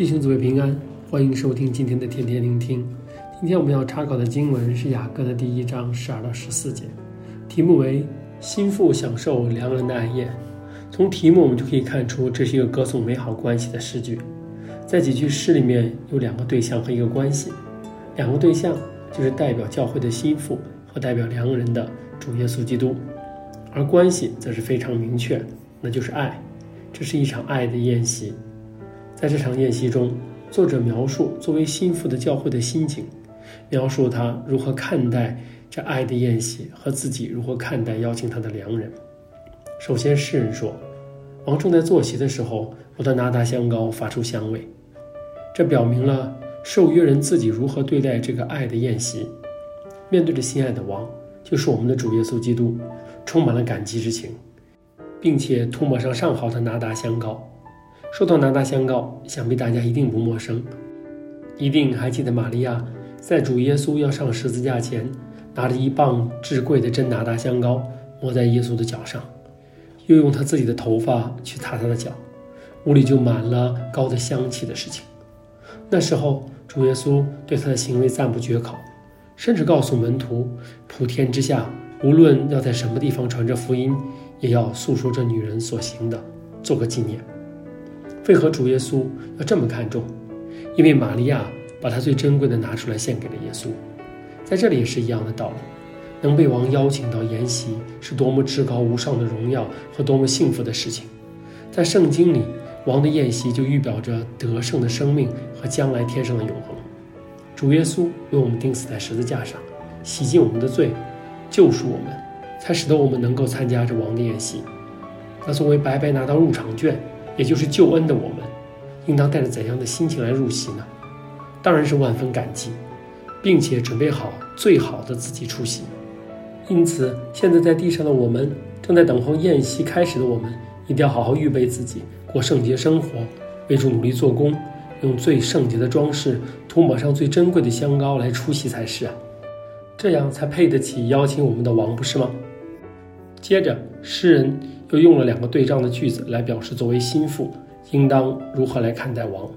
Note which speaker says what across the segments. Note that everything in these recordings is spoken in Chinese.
Speaker 1: 弟兄姊妹平安，欢迎收听今天的天天聆听。今天我们要查考的经文是雅歌的第一章十二到十四节，题目为“心腹享受良人的爱宴”。从题目我们就可以看出，这是一个歌颂美好关系的诗句。在几句诗里面有两个对象和一个关系，两个对象就是代表教会的心腹和代表良人的主耶稣基督，而关系则是非常明确，那就是爱。这是一场爱的宴席。在这场宴席中，作者描述作为心腹的教会的心情，描述他如何看待这爱的宴席和自己如何看待邀请他的良人。首先，诗人说：“王正在坐席的时候，我的拿达香膏发出香味。”这表明了受约人自己如何对待这个爱的宴席。面对着心爱的王，就是我们的主耶稣基督，充满了感激之情，并且涂抹上上好的拿达香膏。说到拿大香膏，想必大家一定不陌生，一定还记得玛利亚在主耶稣要上十字架前，拿着一磅至贵的真拿大香膏抹在耶稣的脚上，又用她自己的头发去擦他的脚，屋里就满了膏的香气的事情。那时候，主耶稣对他的行为赞不绝口，甚至告诉门徒，普天之下无论要在什么地方传这福音，也要诉说这女人所行的，做个纪念。为何主耶稣要这么看重？因为玛利亚把她最珍贵的拿出来献给了耶稣。在这里也是一样的道理，能被王邀请到筵席，是多么至高无上的荣耀和多么幸福的事情。在圣经里，王的宴席就预表着得胜的生命和将来天上的永恒。主耶稣为我们钉死在十字架上，洗净我们的罪，救赎我们，才使得我们能够参加这王的宴席。那作为白白拿到入场券。也就是救恩的我们，应当带着怎样的心情来入席呢？当然是万分感激，并且准备好最好的自己出席。因此，现在在地上的我们，正在等候宴席开始的我们，一定要好好预备自己，过圣洁生活，为主努力做工，用最圣洁的装饰涂抹上最珍贵的香膏来出席才是啊！这样才配得起邀请我们的王，不是吗？接着，诗人。又用了两个对仗的句子来表示，作为心腹应当如何来看待王，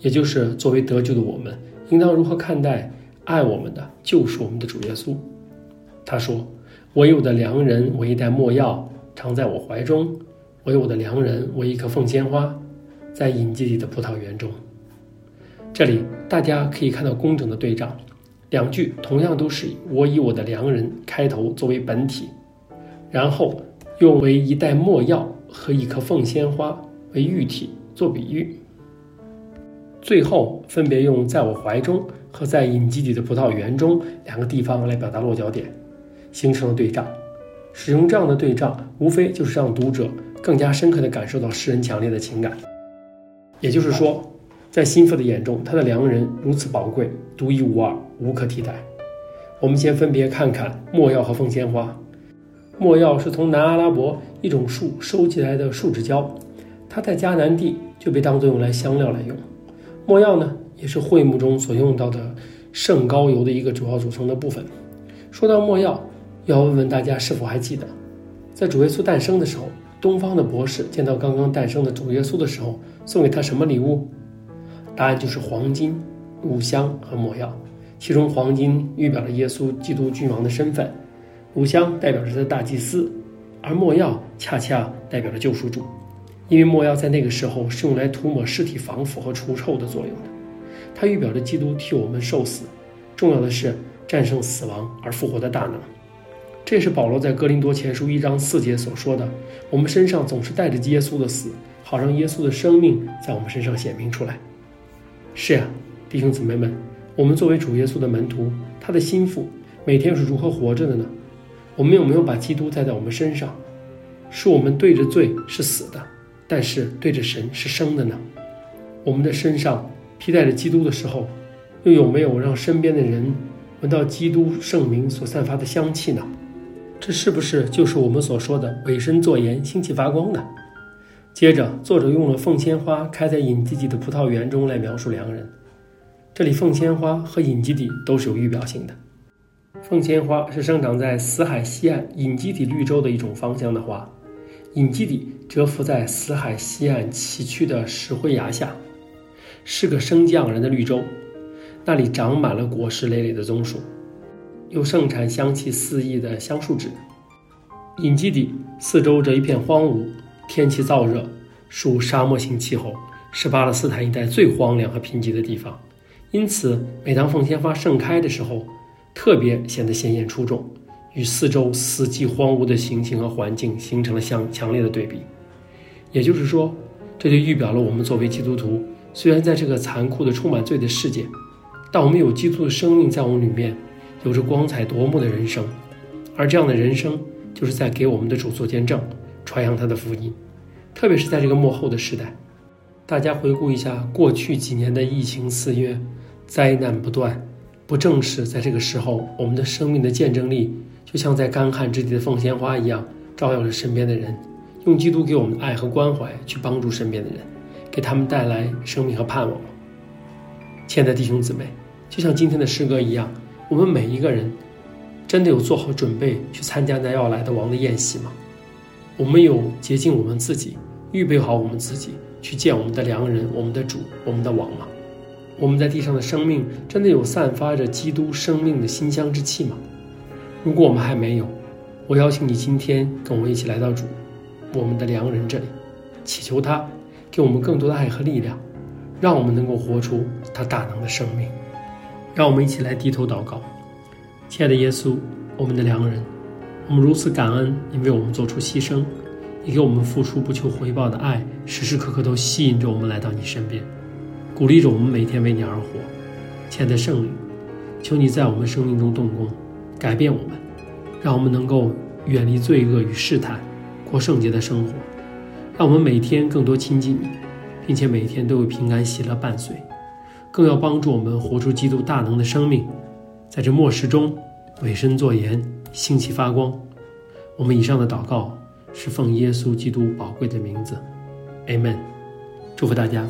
Speaker 1: 也就是作为得救的我们应当如何看待爱我们的、救赎我们的主耶稣。他说：“唯我的良人为一袋没药，常在我怀中；唯我的良人为一颗凤仙花，在隐基底的葡萄园中。”这里大家可以看到工整的对仗，两句同样都是“我以我的良人”开头作为本体，然后。用为一袋墨药和一颗凤仙花为喻体做比喻，最后分别用在我怀中和在隐基底的葡萄园中两个地方来表达落脚点，形成了对仗。使用这样的对仗，无非就是让读者更加深刻地感受到诗人强烈的情感。也就是说，在心腹的眼中，他的良人如此宝贵、独一无二、无可替代。我们先分别看看墨药和凤仙花。没药是从南阿拉伯一种树收集来的树脂胶，它在迦南地就被当作用来香料来用。没药呢，也是会幕中所用到的圣膏油的一个主要组成的部分。说到没药，要问问大家是否还记得，在主耶稣诞生的时候，东方的博士见到刚刚诞生的主耶稣的时候，送给他什么礼物？答案就是黄金、乳香和没药。其中黄金预表了耶稣基督君王的身份。乳香代表着他的大祭司，而墨药恰恰代表着救赎主，因为墨药在那个时候是用来涂抹尸体防腐和除臭的作用的，它预表着基督替我们受死，重要的是战胜死亡而复活的大能。这也是保罗在哥林多前书一章四节所说的：“我们身上总是带着耶稣的死，好让耶稣的生命在我们身上显明出来。”是呀，弟兄姊妹们，我们作为主耶稣的门徒，他的心腹，每天是如何活着的呢？我们有没有把基督带在我们身上？是我们对着罪是死的，但是对着神是生的呢？我们的身上披戴着基督的时候，又有没有让身边的人闻到基督圣名所散发的香气呢？这是不是就是我们所说的委身作盐、兴起发光呢？接着，作者用了凤仙花开在隐基底的葡萄园中来描述良人。这里凤仙花和隐基底都是有预表性的。凤仙花是生长在死海西岸隐基底绿洲的一种芳香的花，隐基底蛰伏在死海西岸崎岖的石灰崖下。是个生机盎然的绿洲，那里长满了果实累累的棕树，又盛产香气四溢的香树脂。隐基底四周这一片荒芜，天气燥热，属沙漠型气候，是巴勒斯坦一带最荒凉和贫瘠的地方。因此，每当凤仙花盛开的时候，特别显得鲜艳出众，与四周死寂荒芜的情形和环境形成了相强烈的对比。也就是说，这就预表了我们作为基督徒，虽然在这个残酷的、充满罪的世界，但我们有基督的生命在我们里面，有着光彩夺目的人生，而这样的人生。就是在给我们的主做见证，传扬他的福音，特别是在这个幕后的时代。大家回顾一下过去几年的疫情肆虐，灾难不断，不正是在这个时候，我们的生命的见证力就像在干旱之地的凤仙花一样，照耀着身边的人，用基督给我们的爱和关怀去帮助身边的人，给他们带来生命和盼望。亲爱的弟兄姊妹，就像今天的诗歌一样，我们每一个人。真的有做好准备去参加那要来的王的宴席吗？我们有洁净我们自己，预备好我们自己去见我们的良人、我们的主、我们的王吗？我们在地上的生命真的有散发着基督生命的馨香之气吗？如果我们还没有，我邀请你今天跟我一起来到主，我们的良人这里，祈求他给我们更多的爱和力量，让我们能够活出他大能的生命。让我们一起来低头祷告。亲爱的耶稣，我们的良人，我们如此感恩你为我们做出牺牲，你给我们付出不求回报的爱，时时刻刻都吸引着我们来到你身边，鼓励着我们每天为你而活。亲爱的圣灵，求你在我们生命中动工，改变我们，让我们能够远离罪恶与试探，过圣洁的生活，让我们每天更多亲近你，并且每天都有平安喜乐伴随，更要帮助我们活出基督大能的生命。在这末世中，委身作盐，兴起发光。我们以上的祷告是奉耶稣基督宝贵的名字，Amen。祝福大家。